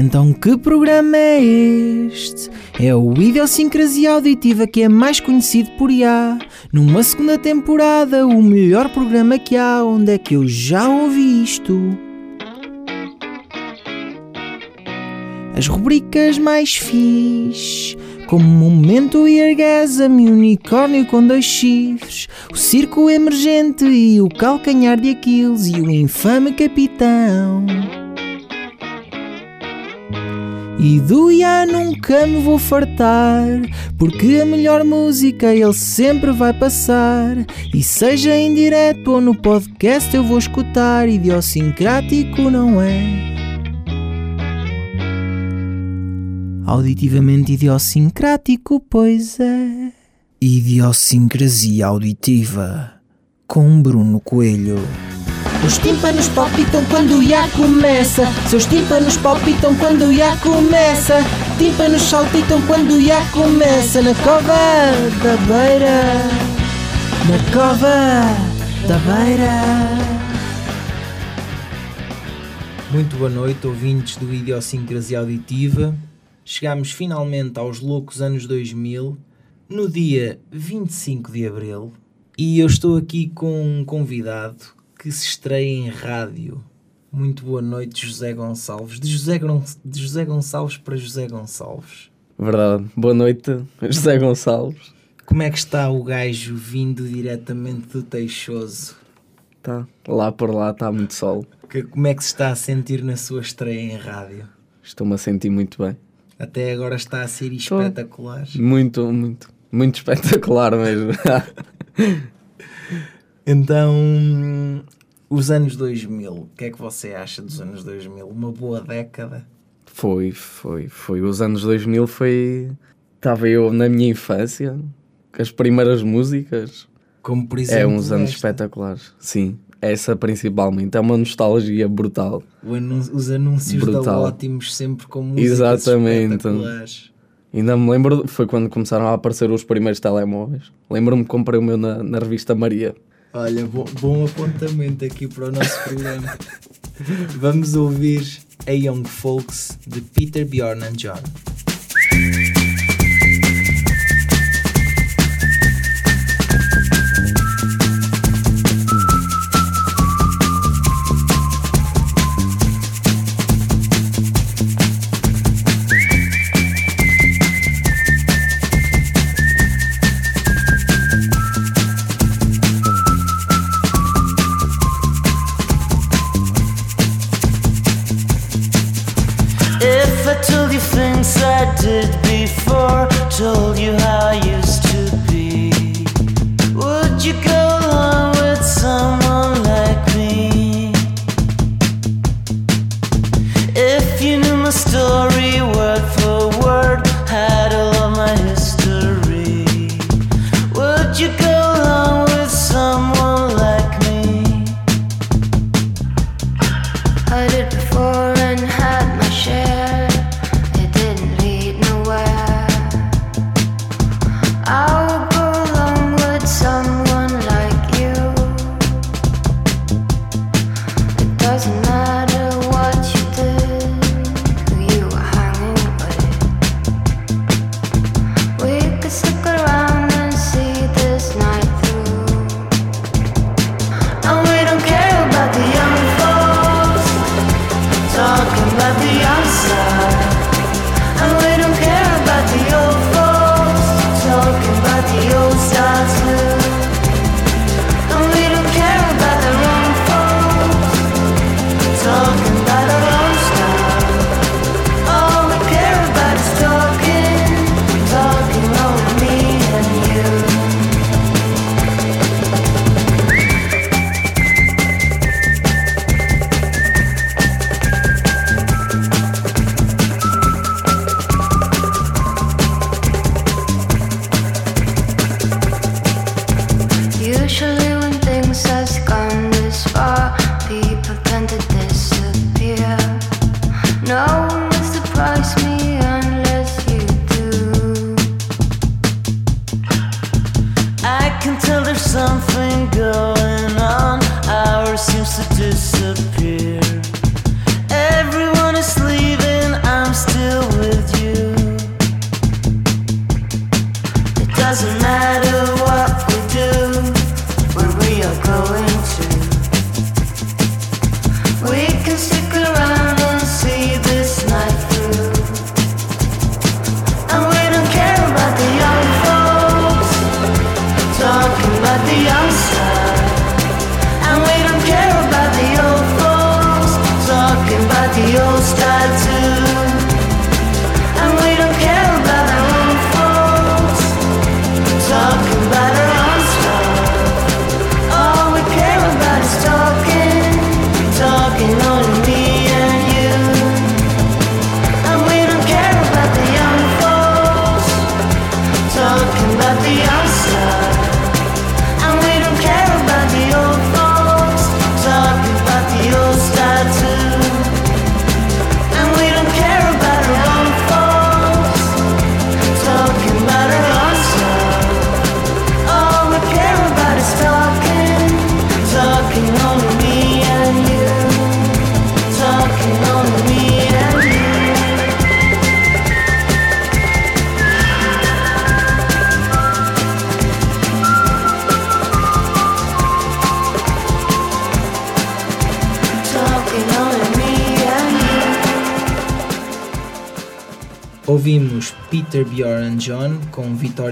Então que programa é este? É o Idiosincrasia Auditiva que é mais conhecido por IA. Numa segunda temporada, o melhor programa que há, onde é que eu já ouvi isto? As rubricas mais fixe, como Momento e Orgasmo e Unicórnio com dois chifres, o Circo Emergente e o Calcanhar de Aquiles e o Infame Capitão. E do IA nunca me vou fartar, porque a melhor música ele sempre vai passar. E seja em direto ou no podcast eu vou escutar, idiosincrático não é? Auditivamente idiosincrático, pois é. Idiosincrasia auditiva com Bruno Coelho. Os tímpanos palpitam quando o IA começa. Seus tímpanos palpitam quando o IA começa. Tímpanos saltitam quando o começa. Na cova da beira. Na cova da beira. Muito boa noite, ouvintes do Idiosincrasia Auditiva. Chegamos finalmente aos loucos anos 2000, no dia 25 de abril, e eu estou aqui com um convidado que se estreia em rádio. Muito boa noite, José Gonçalves. De José, Gon- de José Gonçalves para José Gonçalves. Verdade. Boa noite, José Gonçalves. Como é que está o gajo vindo diretamente do Teixoso? Tá. Lá por lá está muito sol. Que- como é que se está a sentir na sua estreia em rádio? Estou-me a sentir muito bem. Até agora está a ser espetacular. Muito, muito, muito espetacular mesmo. Então, os anos 2000, o que é que você acha dos anos 2000? Uma boa década? foi, foi, foi. Os anos 2000 foi. Estava eu na minha infância, as primeiras músicas. Como por exemplo. É uns anos esta. espetaculares. Sim, essa principalmente. É uma nostalgia brutal. Anun- os anúncios da Brutal. Ótimos sempre com músicas Exatamente. espetaculares. Ainda me lembro, foi quando começaram a aparecer os primeiros telemóveis. Lembro-me que comprei o meu na, na revista Maria. Olha, bom, bom apontamento aqui para o nosso programa. Vamos ouvir a Young Folks de Peter Bjorn and John.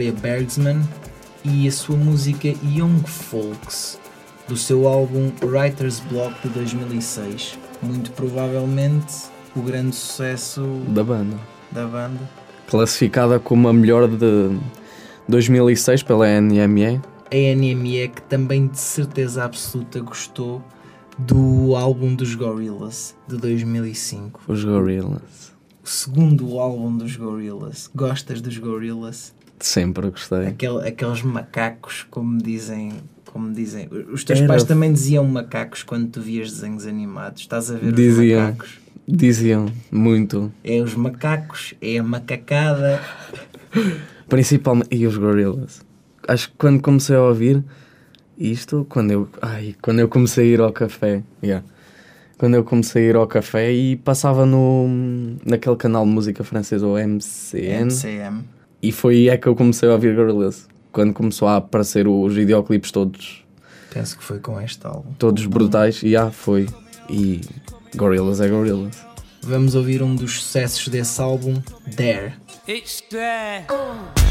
Victoria Bergsman e a sua música Young Folks do seu álbum Writer's Block de 2006. Muito provavelmente o grande sucesso Da banda. da banda. Classificada como a melhor de 2006 pela NME. A NME que também de certeza absoluta gostou do álbum dos Gorillaz de 2005. Os Gorillaz. O segundo álbum dos Gorillaz. Gostas dos Gorillaz? Sempre gostei. Aquele- aqueles macacos, como dizem, como dizem. Os teus Era- pais também diziam macacos quando tu vias desenhos animados. Estás a ver Diziam. os macacos? Diziam muito. É os macacos, é a macacada. Principalmente. E os Gorillaz. Acho que quando comecei a ouvir isto, quando eu. Ai, quando eu comecei a ir ao café. Yeah. Quando eu comecei a ir ao café e passava no. naquele canal de música francesa, o MCN. MCM. E foi aí é que eu comecei a ouvir Gorillaz. Quando começou a aparecer os videoclipes todos, Penso que foi com este álbum. todos brutais. E ah, foi. E Gorillaz é Gorillaz. Vamos ouvir um dos sucessos desse álbum, Dare. It's there. It's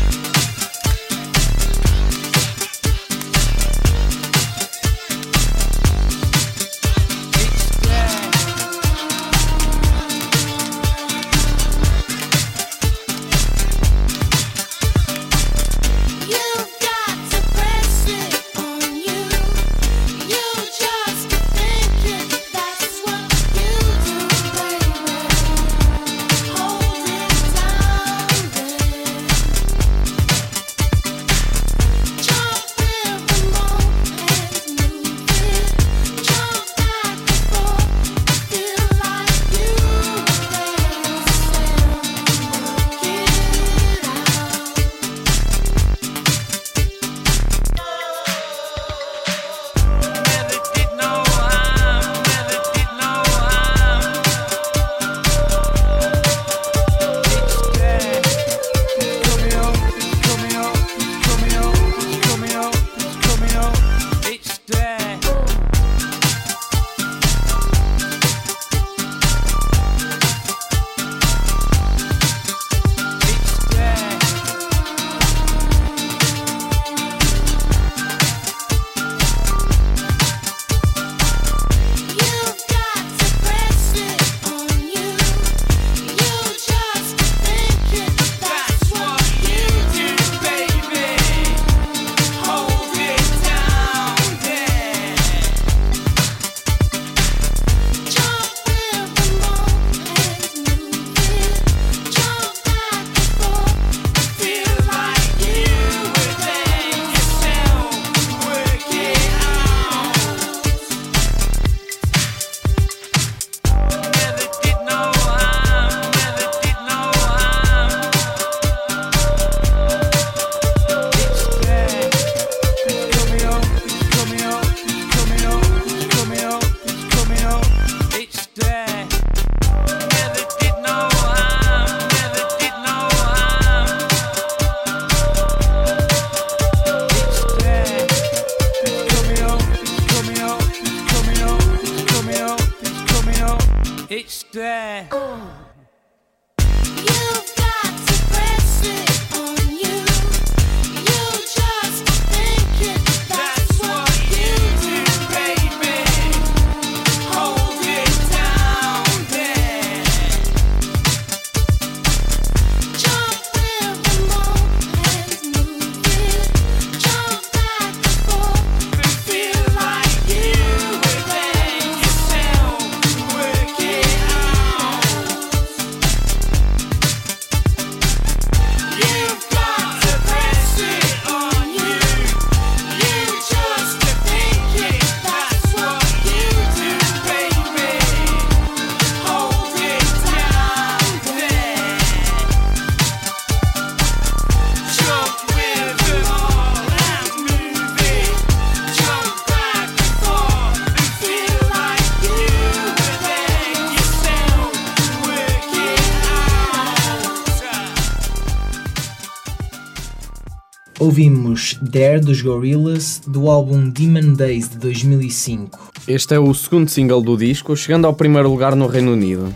Ouvimos Dare dos Gorillaz do álbum Demon Days de 2005. Este é o segundo single do disco, chegando ao primeiro lugar no Reino Unido.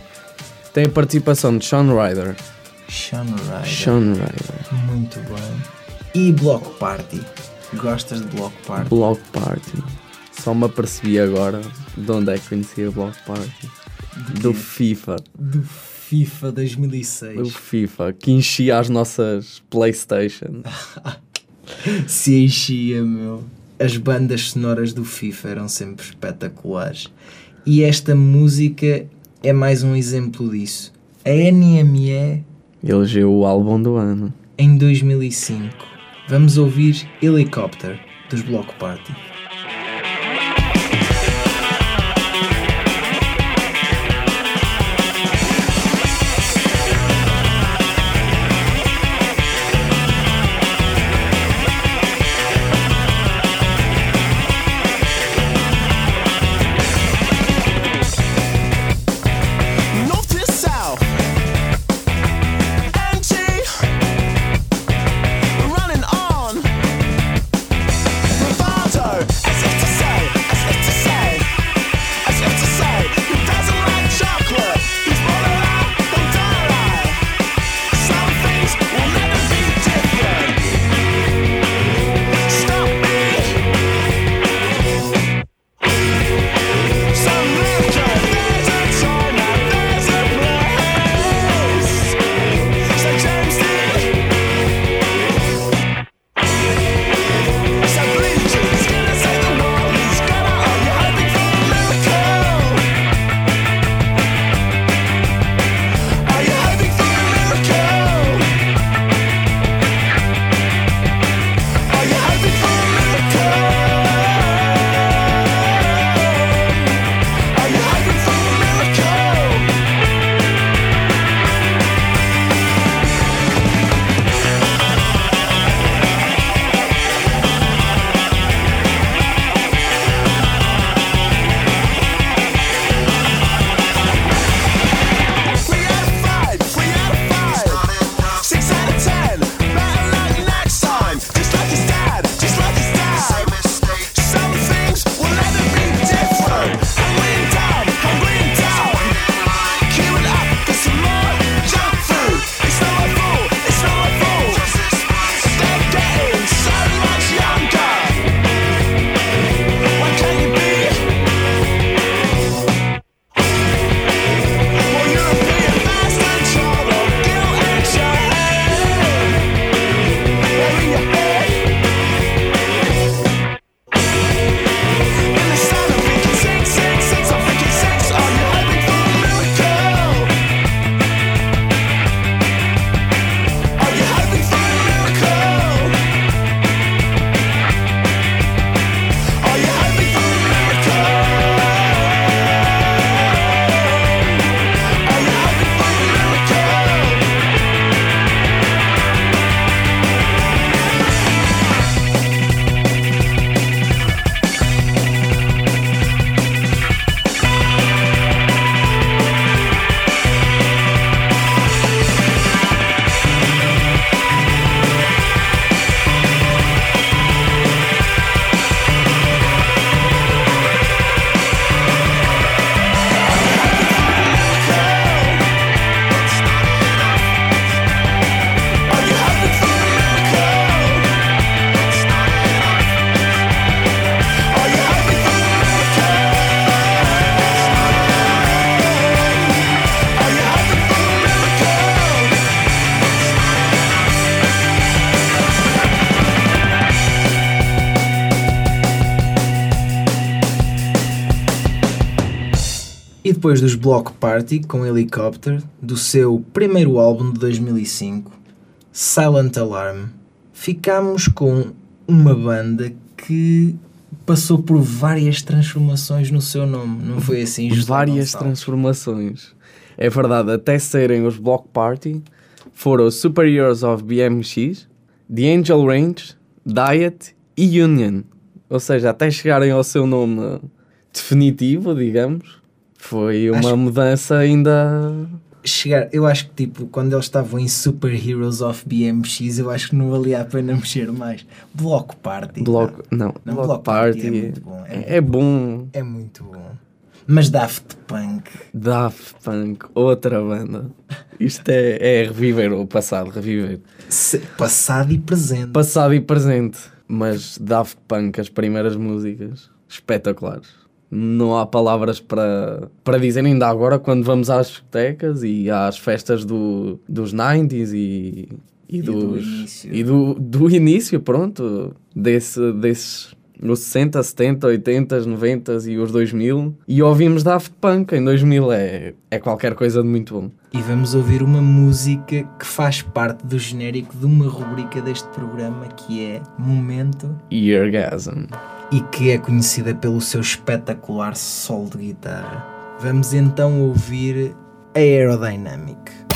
Tem a participação de Sean Ryder. Sean Ryder. Sean Ryder. Muito bem. E Block Party. Gostas de Block Party? Block Party. Só me apercebi agora de onde é que conhecia Block Party. Do FIFA. Do FIFA 2006. Do FIFA. Que enchia as nossas Playstation. Se enchia, meu. As bandas sonoras do FIFA eram sempre espetaculares. E esta música é mais um exemplo disso. A NME Elegeu o álbum do ano. em 2005. Vamos ouvir Helicopter dos Block Party. Depois dos Block Party com Helicopter, do seu primeiro álbum de 2005, Silent Alarm, ficámos com uma banda que passou por várias transformações no seu nome, não foi assim? Várias transformações. É verdade, até serem os Block Party, foram os Superiors of BMX, The Angel Range, Diet e Union. Ou seja, até chegarem ao seu nome definitivo, digamos, foi uma Acho- mudança ainda chegar, eu acho que tipo, quando eles estavam em Super Heroes of BMX, eu acho que não valia a pena mexer mais. Bloco Party. Bloco, não, Não, Block Block Party, Party é muito bom, é é, é bom. É muito bom. Mas Daft Punk. Daft Punk, outra banda. Isto é, é reviver o passado, reviver. se- passado e presente. Passado e presente. Mas Daft Punk, as primeiras músicas, espetaculares. Não há palavras para, para dizer ainda agora quando vamos às discotecas e às festas do, dos 90s e, e, do dos, início. e do, do início, pronto, desse, desses os 60, 70, 80, 90 e os 2000 e ouvimos Daft Punk em 2000 é, é qualquer coisa de muito bom. E vamos ouvir uma música que faz parte do genérico de uma rubrica deste programa que é Momento Eargasm. E que é conhecida pelo seu espetacular solo de guitarra. Vamos então ouvir a Aerodynamic.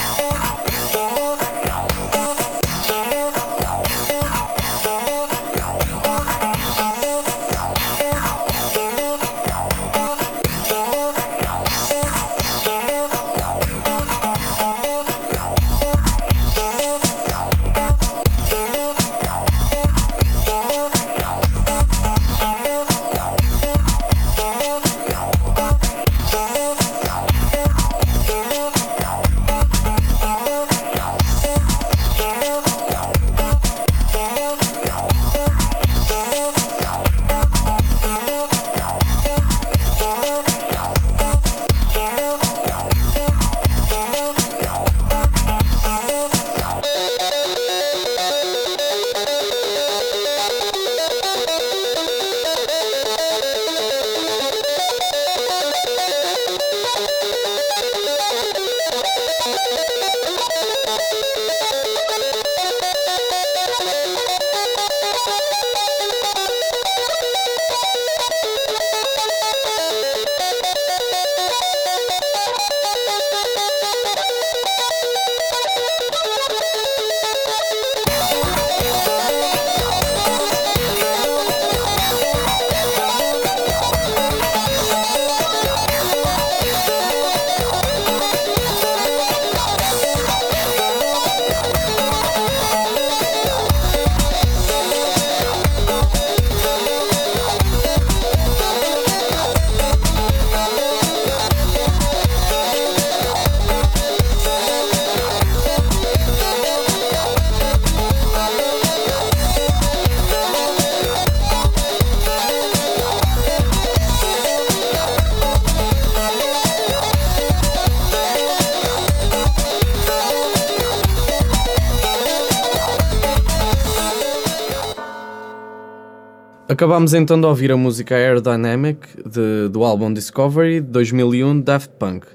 Acabámos então de ouvir a música Aerodynamic de- do álbum Discovery de 2001 Daft Punk.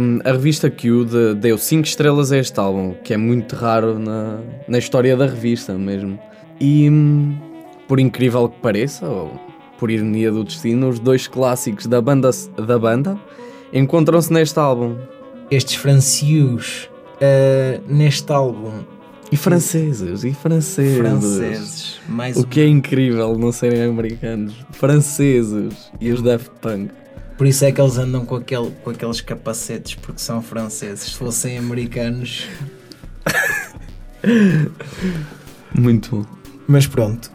Um, a revista Q de- deu 5 estrelas a este álbum, que é muito raro na, na história da revista mesmo. E, hum, por incrível que pareça, ou por ironia do destino, os dois clássicos da banda, da banda encontram-se neste álbum. Estes francios ah, neste álbum E franceses, e franceses. franceses, mais O um- que é incrível não serem americanos. Franceses e os Daft Punk. Por isso é que eles andam com, aquele, com aqueles capacetes, porque são franceses. Se fossem americanos. Muito bom. Mas pronto.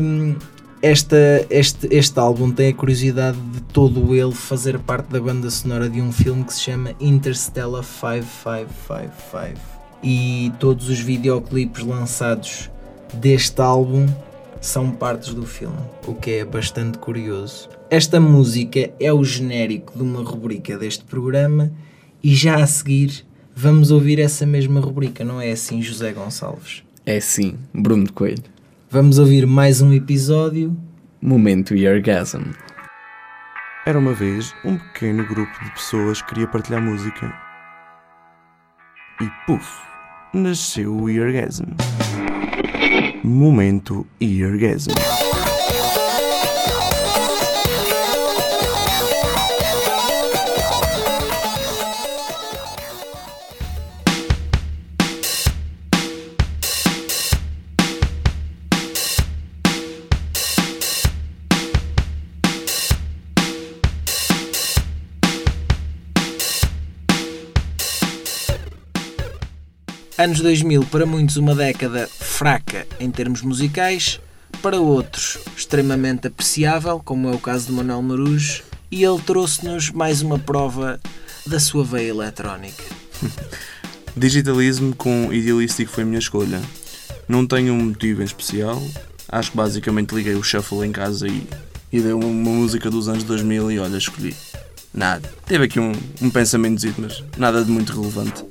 hum, esta, este, este álbum tem a curiosidade de todo ele fazer parte da banda sonora de um filme que se chama Interstellar 5555. E todos os videoclipes lançados deste álbum são partes do filme, o que é bastante curioso. Esta música é o genérico de uma rubrica deste programa e já a seguir vamos ouvir essa mesma rubrica, não é assim, José Gonçalves? É sim, Bruno de Coelho. Vamos ouvir mais um episódio. Momento Eargasm. Era uma vez um pequeno grupo de pessoas que queria partilhar música. E puf, nasceu o Eargasm. Momento Eargasm. Anos 2000, para muitos, uma década fraca em termos musicais, para outros, extremamente apreciável, como é o caso de Manuel Marujo, e ele trouxe-nos mais uma prova da sua veia eletrónica. Digitalismo com Idealistic foi a minha escolha. Não tenho um motivo em especial. Acho que basicamente liguei o shuffle em casa e, e deu uma, uma música dos anos 2000 e olha, escolhi. Nada. Teve aqui um, um pensamento, mas nada de muito relevante.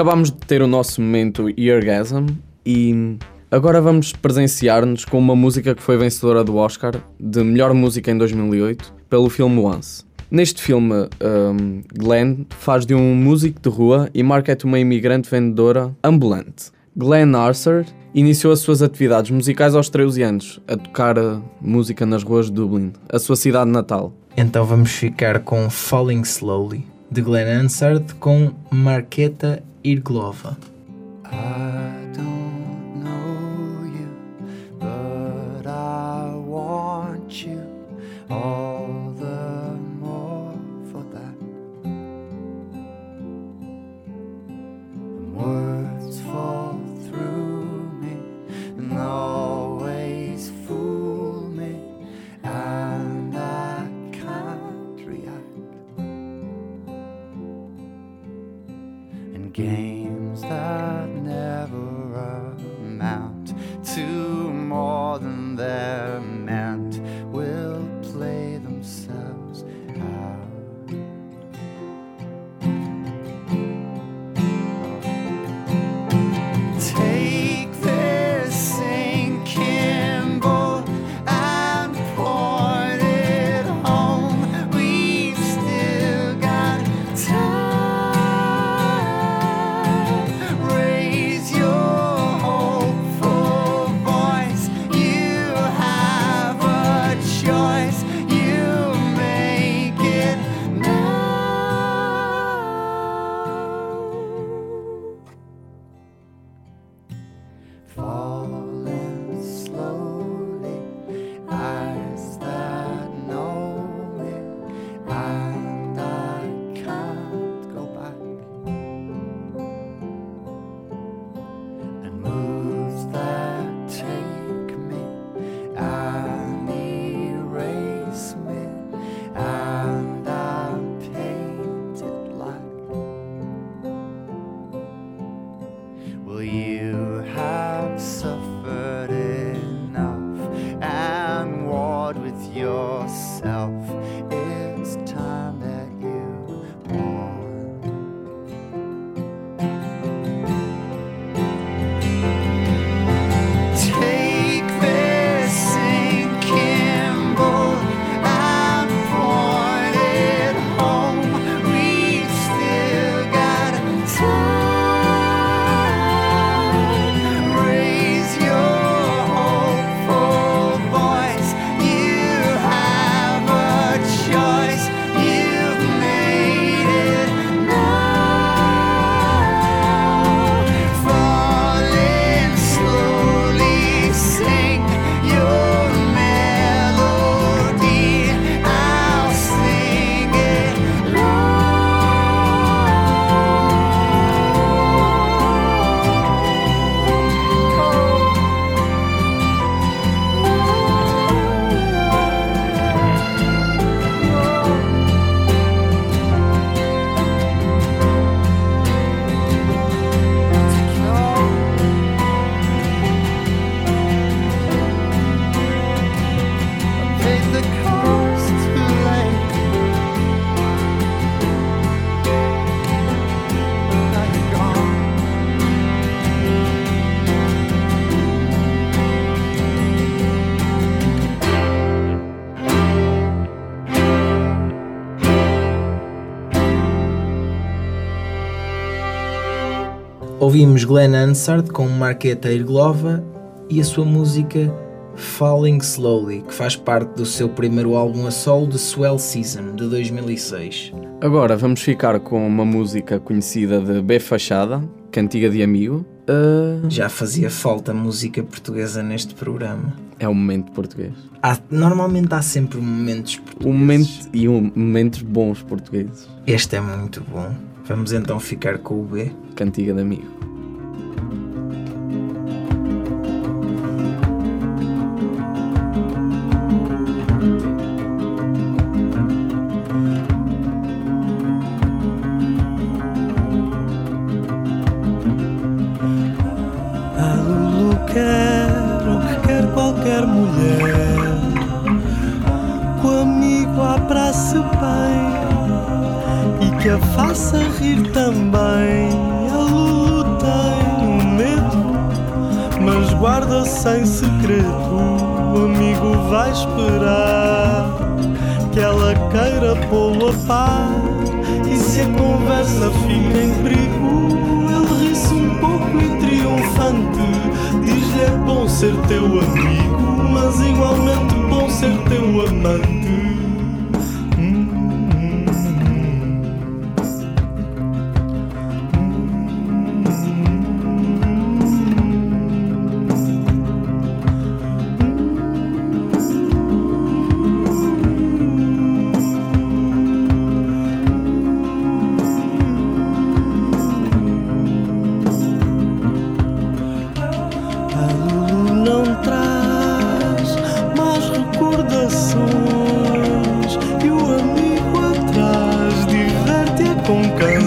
Acabámos de ter o nosso momento Eargasm E agora vamos presenciar-nos com uma música que foi vencedora do Oscar de melhor música em 2008 pelo filme Once. Neste filme, um, Glenn faz de um músico de rua e de uma imigrante vendedora ambulante. Glenn Arthur iniciou as suas atividades musicais aos 13 anos, a tocar uh, música nas ruas de Dublin, a sua cidade natal. Então vamos ficar com Falling Slowly, de Glenn Hansard, com Marqueta Irglova. I Ouvimos Glenn Hansard com Marqueta Irglova e a sua música Falling Slowly, que faz parte do seu primeiro álbum a solo de Swell Season, de 2006. Agora vamos ficar com uma música conhecida de B Fachada, Cantiga de Amigo. Uh, Já fazia falta música portuguesa neste programa. é o momento português. Há- normalmente há sempre momentos portugueses. O momento e um, momentos bons portugueses. Este é muito bom. Vamos então ficar com o B. Cantiga de Amigo.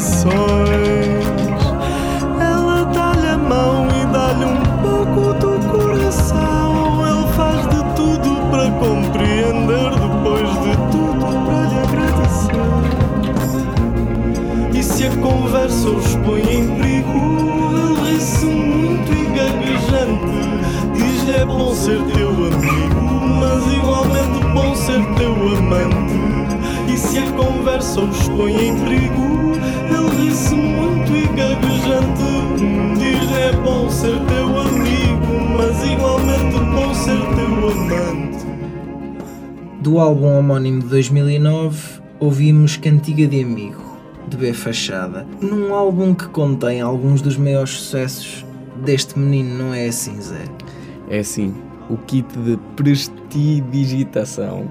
Com Do álbum homónimo de 2009, ouvimos Cantiga de Amigo, de B Fachada, num álbum que contém alguns dos maiores sucessos deste menino, não é assim, Zé? É assim, o kit de prestidigitação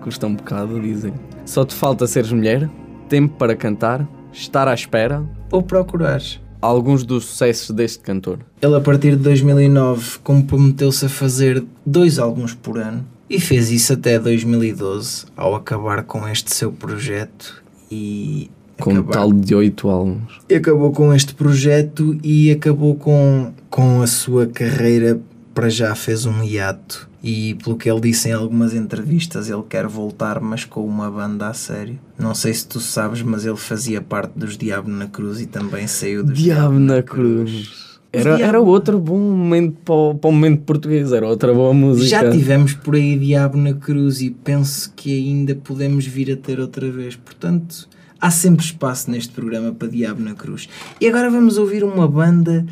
custa um bocado, dizem. Só te falta seres mulher, tempo para cantar, estar à espera. Ou procurares. Alguns dos sucessos deste cantor. Ele, a partir de 2009, comprometeu-se a fazer dois álbuns por ano e fez isso até 2012, ao acabar com este seu projeto e. Com um acabar- tal de oito álbuns. E acabou com este projeto e acabou com, com a sua carreira. Para já fez um hiato e, pelo que ele disse em algumas entrevistas, ele quer voltar, mas com uma banda a sério. Não sei se tu sabes, mas ele fazia parte dos Diabo na Cruz e também saiu dos Diabo na Cruz. Era, Diabo- era outro bom momento para o, para o momento português, era outra boa música. Já tivemos por aí Diabo na Cruz e penso que ainda podemos vir a ter outra vez. Portanto, há sempre espaço neste programa para Diabo na Cruz. E agora vamos ouvir uma banda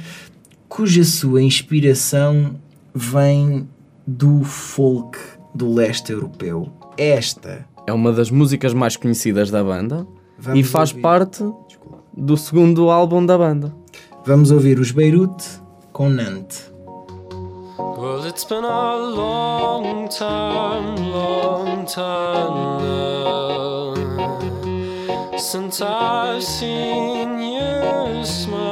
cuja sua inspiração vem do folk do leste europeu. Esta. É uma das músicas mais conhecidas da banda Vamos e faz ouvir. parte do segundo álbum da banda. Vamos ouvir os Beirute com Nantes. Well, it's been a long time, long time now since I've seen you smile,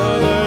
color.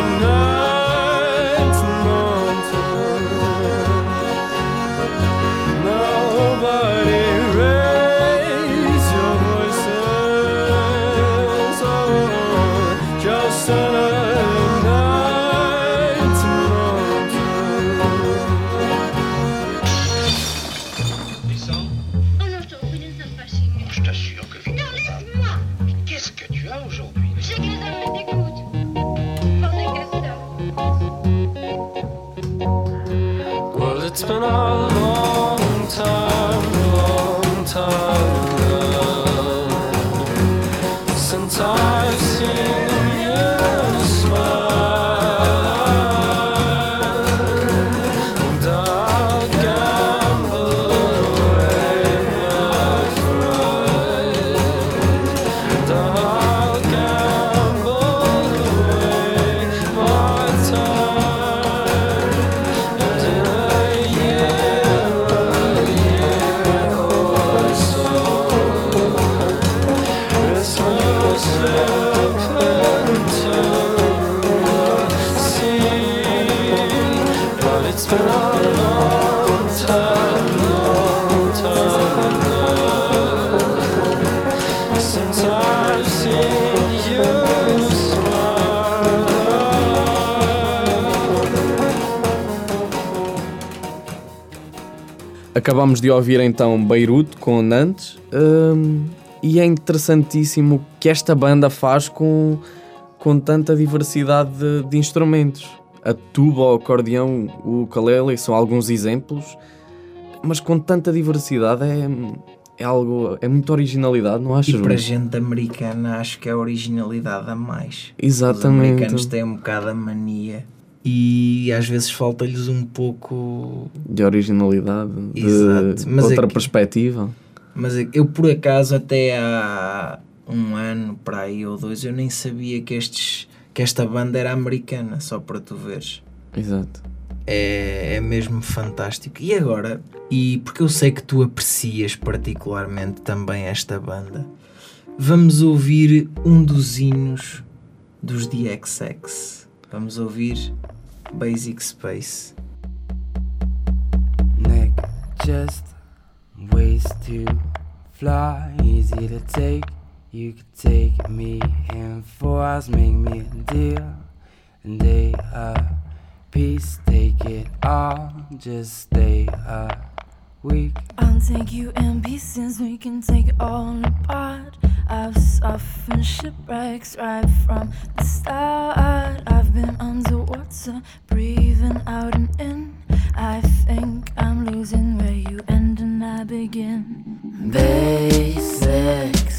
Acabamos de ouvir então Beirute com Nantes hum, e é interessantíssimo o que esta banda faz com, com tanta diversidade de, de instrumentos. A tuba, o acordeão, o ukulele são alguns exemplos, mas com tanta diversidade é, é algo, é muita originalidade, não achas? E para gente americana acho que é originalidade a mais. Os Exatamente. americanos têm um bocado a mania e às vezes falta-lhes um pouco. De originalidade, de Exato, mas é outra que- perspectiva. Mas eu por acaso até há um ano para aí ou dois eu nem sabia que, estes, que esta banda era americana, só para tu veres. Exato. É, é mesmo fantástico. E agora, e porque eu sei que tu aprecias particularmente também esta banda, vamos ouvir um dos hinos dos DXX. Vamos ouvir Basic Space. neck just ways to fly. Easy to take. You could take me in four hours make me a deal. And they a piece take it all. Just stay a week. I'll take you in pieces, we can take it all apart. I've suffered shipwrecks right from the start. I've been underwater, breathing out and in. I think I'm losing where you end and I begin. basic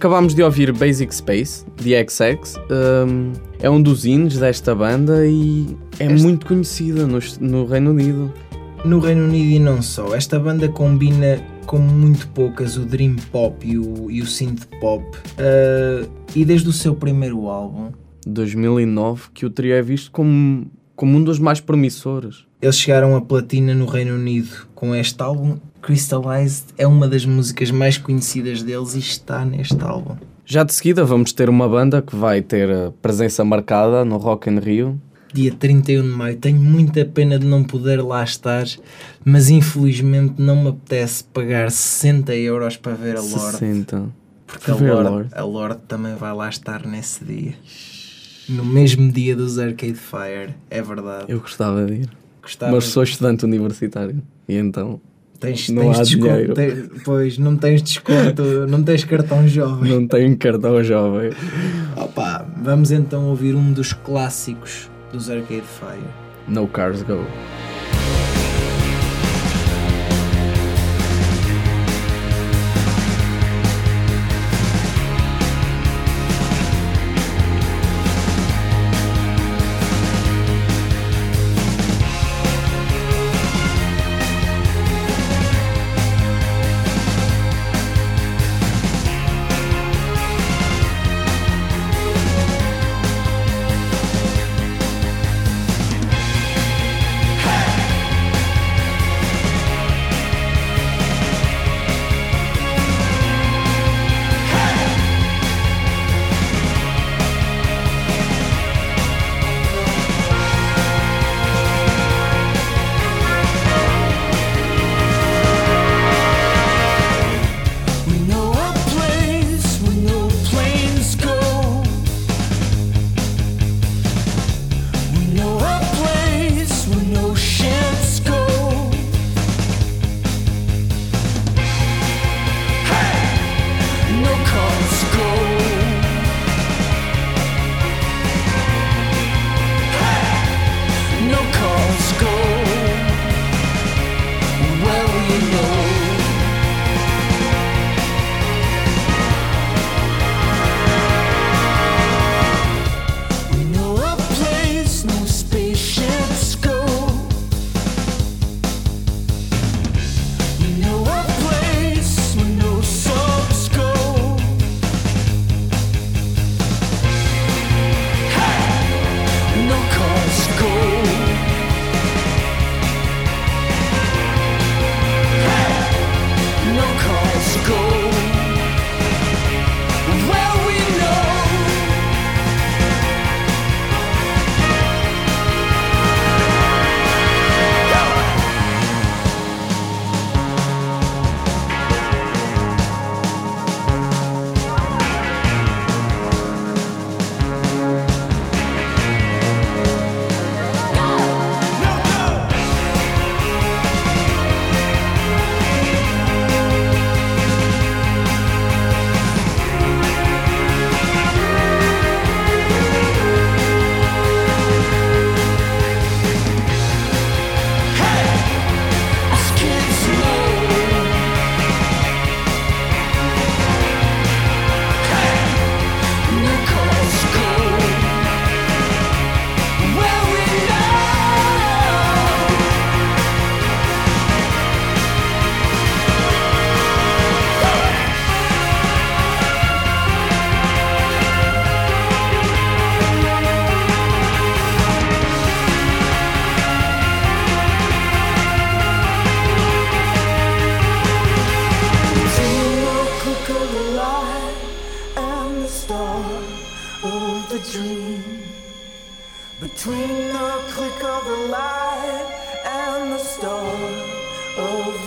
Acabámos de ouvir Basic Space, de XX. hum, é um dos hinos desta banda e é Este- muito conhecida no, no Reino Unido. No Reino Unido e não só, esta banda combina como muito poucas o Dream Pop e o, e o Synth Pop. Ah, e desde o seu primeiro álbum, 2009, que o teria visto como, como um dos mais promissores. Eles chegaram a platina no Reino Unido com este álbum. Crystallized é uma das músicas mais conhecidas deles e está neste álbum. Já de seguida vamos ter uma banda que vai ter presença marcada no Rock in Rio. Dia 31 de maio. Tenho muita pena de não poder lá estar, mas infelizmente não me apetece pagar 60 euros para ver a Lorde. 60. Porque a Lorde. a Lorde também vai lá estar nesse dia. No mesmo dia dos Arcade Fire, é verdade. Eu gostava de ir. Gostava Mas sou estudante universitário. E então Tens, não tens há desconto, dinheiro. te- pois não tens desconto, não tens cartão jovem. Não tenho cartão jovem. Opa, vamos então ouvir um dos clássicos dos Arcade Fire. No Cars Go.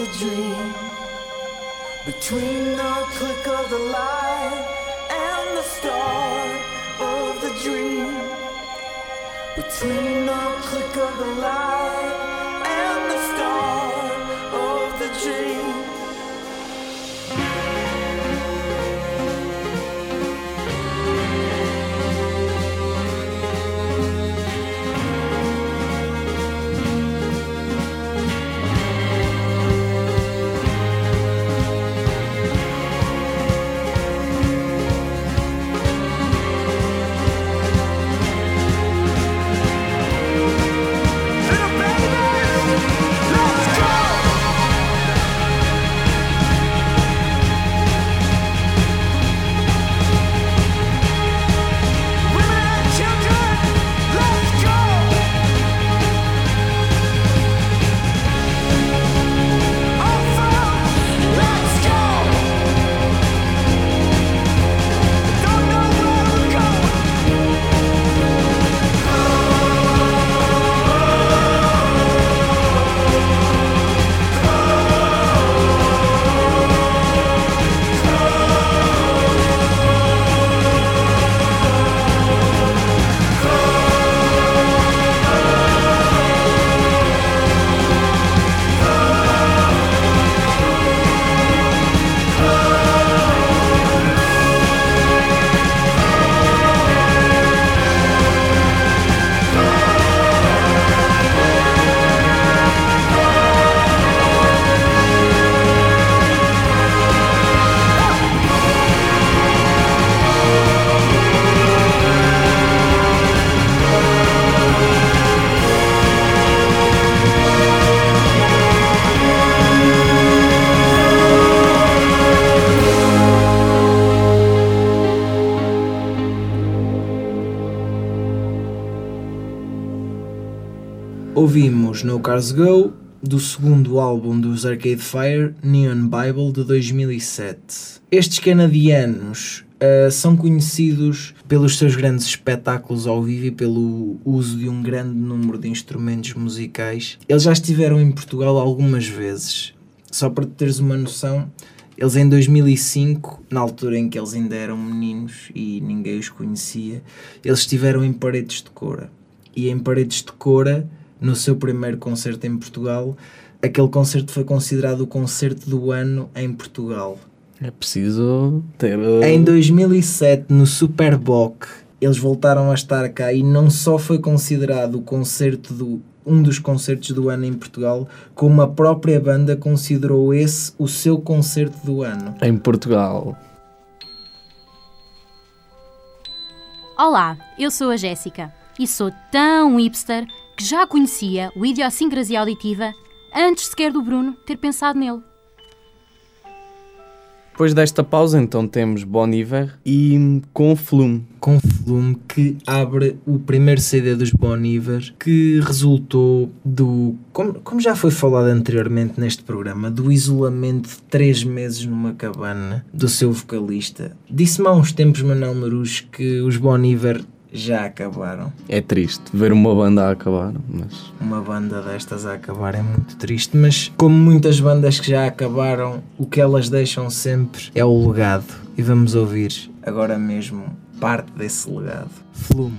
The dream. Between the click of the light and the start of the dream. Between the click of the light No Cars Go, do segundo álbum dos Arcade Fire, Neon Bible, de 2007. Estes canadianos ah, são conhecidos pelos seus grandes espetáculos ao vivo e pelo uso de um grande número de instrumentos musicais. Eles já estiveram em Portugal algumas vezes. Só para teres uma noção, eles em 2005, na altura em que eles ainda eram meninos e ninguém os conhecia, eles estiveram em Paredes de Cora. E em Paredes de Cora, no seu primeiro concerto em Portugal, aquele concerto foi considerado o concerto do ano em Portugal. É preciso ter. uh, Em 2007, no Superboc, eles voltaram a estar cá e não só foi considerado o concerto do um dos concertos do ano em Portugal, como a própria banda considerou esse o seu concerto do ano. Em Portugal. Olá, eu sou a Jéssica e sou tão hipster que já conhecia o Idiosincrasia Auditiva antes sequer do Bruno ter pensado nele. Depois desta pausa, então temos Bon Iver e com Flume. Com Flume que abre o primeiro CD dos Bon Iver que resultou do, como, como já foi falado anteriormente neste programa, do isolamento de três meses numa cabana do seu vocalista. Disse-me há uns tempos Manuel Marujo que os Bon Iver já acabaram. É triste ver uma banda a acabar, mas Uma banda destas a acabar é muito triste, mas como muitas bandas que já acabaram, o que elas deixam sempre é o legado. E vamos ouvir agora mesmo parte desse legado. Flume.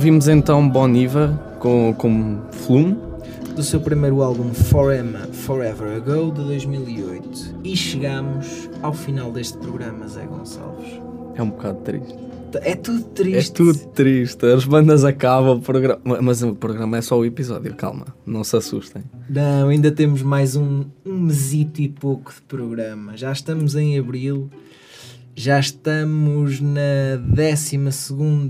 Ouvimos então Bon Iver com, com Flume. Do seu primeiro álbum Forever, Forever Ago de 2008. E chegamos ao final deste programa, Zé Gonçalves. É um bocado triste. É tudo triste. É tudo triste. As bandas acabam o programa. Mas o programa é só o episódio, calma. Não se assustem. Não, ainda temos mais um, um mesito e pouco de programa. Já estamos em abril Já estamos na 12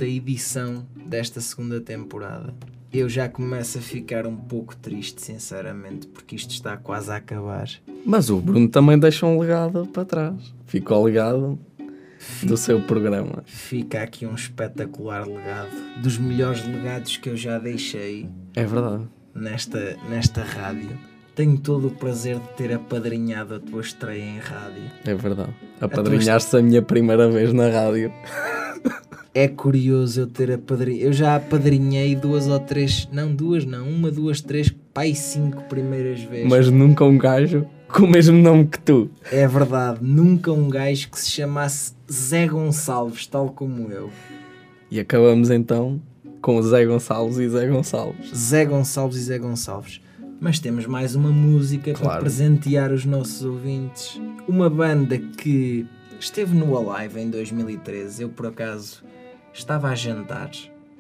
edição desta segunda temporada. Eu já começo a ficar um pouco triste, sinceramente, porque isto está quase a acabar. Mas o Bruno também deixa um legado para trás. Ficou legado do seu programa. Fica aqui um espetacular legado, dos melhores legados que eu já deixei É verdade. nesta, nesta rádio. Tenho todo o prazer de ter apadrinhado a tua estreia em rádio. É verdade. Apadrinhaste a minha primeira vez na rádio. É curioso eu ter apadrinhado. Eu já apadrinhei duas ou três, não duas, não, uma, duas, três, pai, cinco primeiras vezes. Mas nunca um gajo com o mesmo nome que tu. É verdade, nunca um gajo que se chamasse Zé Gonçalves, tal como eu. E acabamos então com o Zé Gonçalves e Zé Gonçalves. Zé Gonçalves e Zé Gonçalves. Mas temos mais uma música para Claro. presentear os nossos ouvintes. Uma banda que esteve no Alive em 2013. Eu, por acaso, estava a jantar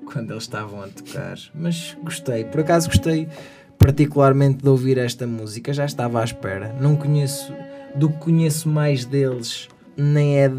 quando eles estavam a tocar. Mas gostei, por acaso gostei particularmente de ouvir esta música. Já estava à espera. Não conheço, do que conheço mais deles, nem é.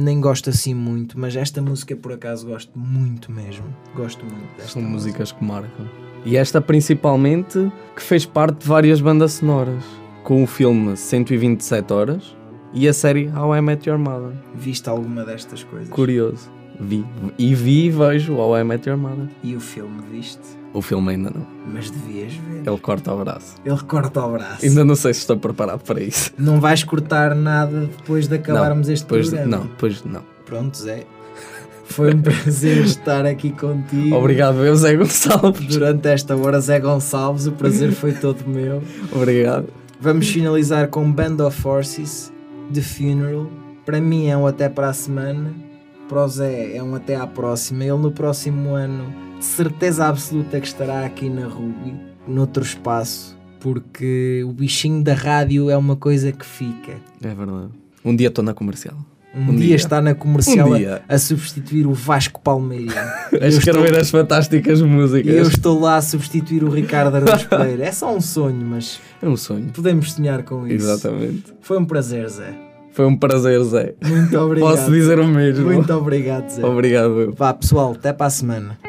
Nem gosto assim muito, mas esta música por acaso gosto muito mesmo. Gosto muito desta São música. músicas que marcam. E esta principalmente que fez parte de várias bandas sonoras. Com o filme 127 Horas e a série How I Met Your Mother. Viste alguma destas coisas? Curioso. Vi. E vi e vejo How I Met Your Mother. E o filme, viste? O filme ainda não. Mas devias ver. Ele corta o braço. Ele corta o braço. Ainda não sei se estou preparado para isso. Não vais cortar nada depois de acabarmos não, este depois, programa. Não, depois não. Pronto, Zé. Foi um prazer estar aqui contigo. Obrigado, eu, Zé Gonçalves. Durante esta hora, Zé Gonçalves, o prazer foi todo meu. Obrigado. Vamos finalizar com Band of Forces, The Funeral. Para mim é um até para a semana. Para o Zé é um até à próxima. Ele no próximo ano, certeza absoluta que estará aqui na Ruby, noutro espaço. Porque o bichinho da rádio é uma coisa que fica. É verdade. Um dia estou na comercial. Um, dia, está na comercial Um a- dia. a, substituir o Vasco Palmeira. A escrever as fantásticas músicas. Eu estou lá a substituir o Ricardo Araújo Pereira. É só um sonho, mas É um sonho. podemos sonhar com isso. Exatamente. Foi um prazer, Zé. Foi um prazer, Zé. Muito obrigado. Posso dizer o mesmo. Muito obrigado, Zé. Obrigado. Vá, pessoal, até para a semana.